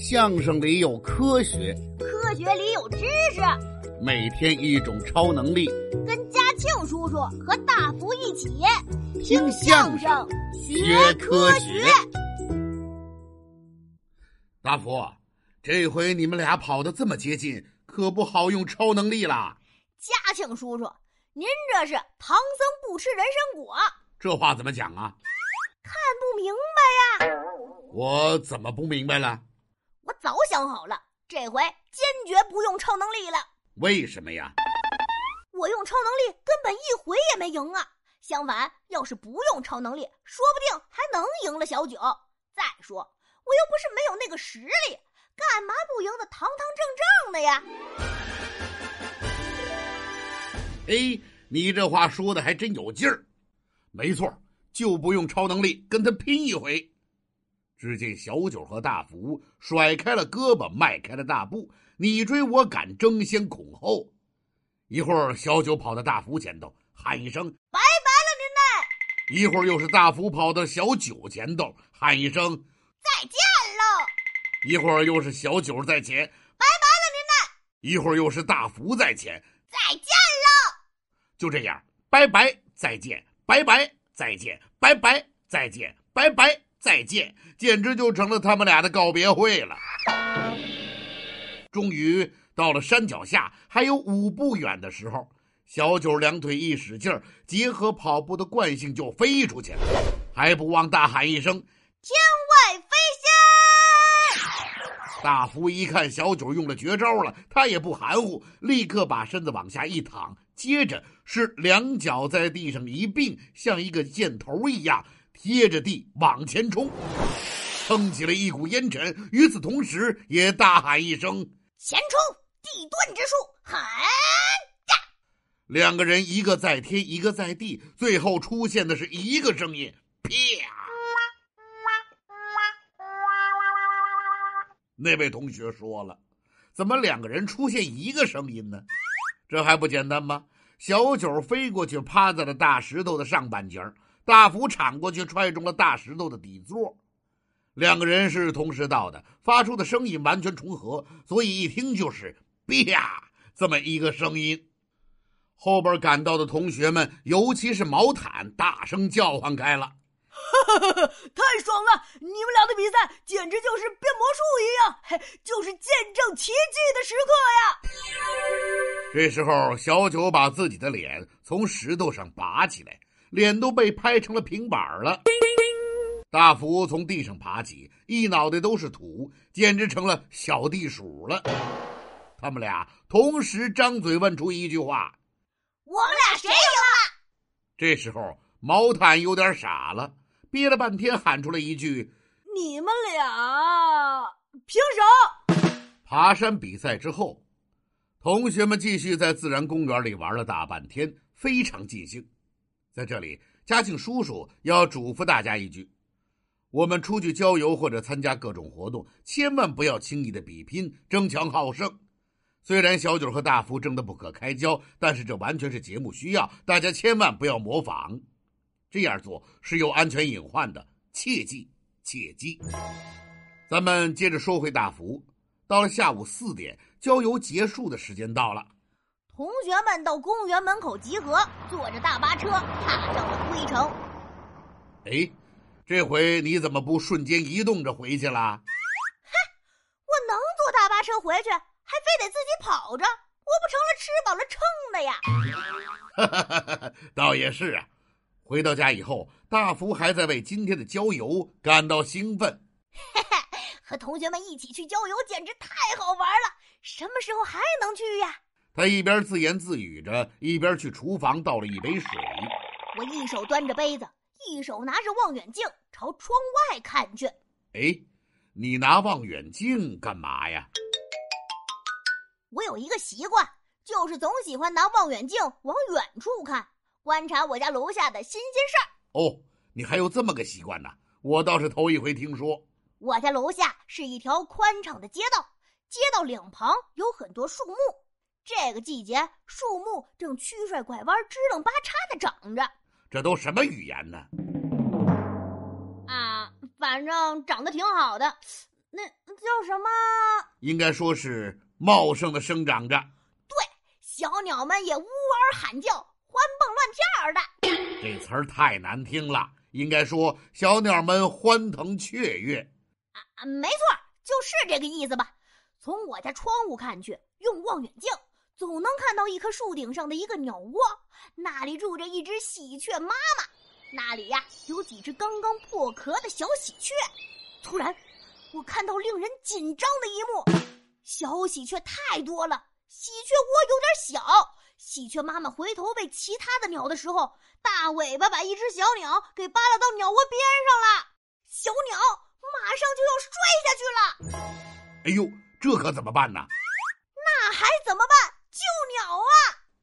相声里有科学，科学里有知识。每天一种超能力，跟嘉庆叔叔和大福一起听相声学科学。大福，这回你们俩跑得这么接近，可不好用超能力啦。嘉庆叔叔，您这是唐僧不吃人参果，这话怎么讲啊？看不明白呀？我怎么不明白了？我早想好了，这回坚决不用超能力了。为什么呀？我用超能力根本一回也没赢啊！相反，要是不用超能力，说不定还能赢了小九。再说，我又不是没有那个实力，干嘛不赢的堂堂正正的呀？哎，你这话说的还真有劲儿。没错。就不用超能力跟他拼一回。只见小九和大福甩开了胳膊，迈开了大步，你追我赶，争先恐后。一会儿，小九跑到大福前头，喊一声“拜拜了，您嘞”；一会儿又是大福跑到小九前头，喊一声“再见喽”；一会儿又是小九在前，“拜拜了，您嘞”；一会儿又是大福在前，“再见喽”。就这样，拜拜，再见，拜拜。再见，拜拜，再见，拜拜，再见，简直就成了他们俩的告别会了。终于到了山脚下还有五步远的时候，小九两腿一使劲儿，结合跑步的惯性就飞出去了，还不忘大喊一声：“天外飞仙！”大福一看小九用了绝招了，他也不含糊，立刻把身子往下一躺。接着是两脚在地上一并，像一个箭头一样贴着地往前冲，撑起了一股烟尘。与此同时，也大喊一声：“前冲！地遁之术，喊呀！”两个人一个在天，一个在地，最后出现的是一个声音：“啪！”那位同学说了：“怎么两个人出现一个声音呢？”这还不简单吗？小九飞过去，趴在了大石头的上半截大斧铲过去，踹中了大石头的底座。两个人是同时到的，发出的声音完全重合，所以一听就是“啪”这么一个声音。后边赶到的同学们，尤其是毛毯，大声叫唤开了。太爽了！你们俩的比赛简直就是变魔术一样，嘿，就是见证奇迹的时刻呀！这时候，小九把自己的脸从石头上拔起来，脸都被拍成了平板了。大福从地上爬起，一脑袋都是土，简直成了小地鼠了。他们俩同时张嘴问出一句话：“我们俩谁赢了？”这时候，毛毯有点傻了。憋了半天，喊出了一句：“你们俩平手。”爬山比赛之后，同学们继续在自然公园里玩了大半天，非常尽兴。在这里，嘉庆叔叔要嘱咐大家一句：我们出去郊游或者参加各种活动，千万不要轻易的比拼、争强好胜。虽然小九和大福争得不可开交，但是这完全是节目需要，大家千万不要模仿。这样做是有安全隐患的，切记切记。咱们接着说回大福。到了下午四点，郊游结束的时间到了，同学们到公园门口集合，坐着大巴车踏上了归程。哎，这回你怎么不瞬间移动着回去了？哼，我能坐大巴车回去，还非得自己跑着，我不成了吃饱了撑的呀？哈哈，倒也是啊。回到家以后，大福还在为今天的郊游感到兴奋。嘿嘿，和同学们一起去郊游简直太好玩了！什么时候还能去呀？他一边自言自语着，一边去厨房倒了一杯水。我一手端着杯子，一手拿着望远镜朝窗外看去。哎，你拿望远镜干嘛呀？我有一个习惯，就是总喜欢拿望远镜往远处看。观察我家楼下的新鲜事儿哦，你还有这么个习惯呢？我倒是头一回听说。我家楼下是一条宽敞的街道，街道两旁有很多树木。这个季节，树木正曲率拐弯、支棱八叉的长着。这都什么语言呢？啊，反正长得挺好的。那叫什么？应该说是茂盛的生长着。对，小鸟们也呜嗷喊叫，欢蹦乱跳的。这词儿太难听了，应该说小鸟们欢腾雀跃。啊，没错，就是这个意思吧。从我家窗户看去，用望远镜总能看到一棵树顶上的一个鸟窝，那里住着一只喜鹊妈妈，那里呀有几只刚刚破壳的小喜鹊。突然，我看到令人紧张的一幕：小喜鹊太多了，喜鹊窝有点小。喜鹊妈妈回头喂其他的鸟的时候，大尾巴把一只小鸟给扒拉到鸟窝边上了，小鸟马上就要摔下去了。哎呦！这可怎么办呢？那还怎么办？救鸟啊！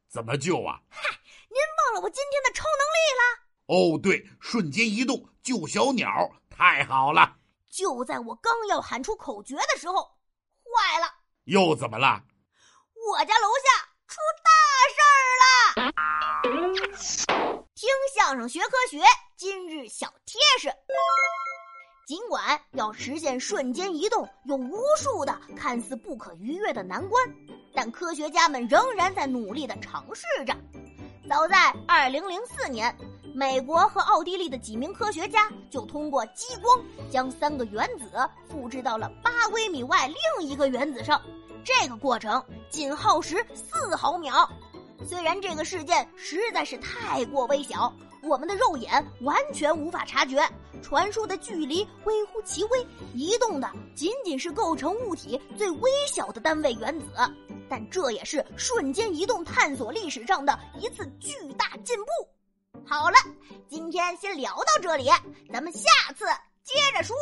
怎么救啊？嗨，您忘了我今天的超能力了？哦，对，瞬间移动救小鸟，太好了！就在我刚要喊出口诀的时候，坏了！又怎么了？我家楼下出大事儿了！听相声学科学，今日小贴士。尽管要实现瞬间移动有无数的看似不可逾越的难关，但科学家们仍然在努力地尝试着。早在2004年，美国和奥地利的几名科学家就通过激光将三个原子复制到了八微米外另一个原子上，这个过程仅耗时四毫秒。虽然这个事件实在是太过微小。我们的肉眼完全无法察觉，传输的距离微乎其微，移动的仅仅是构成物体最微小的单位原子。但这也是瞬间移动探索历史上的一次巨大进步。好了，今天先聊到这里，咱们下次接着说。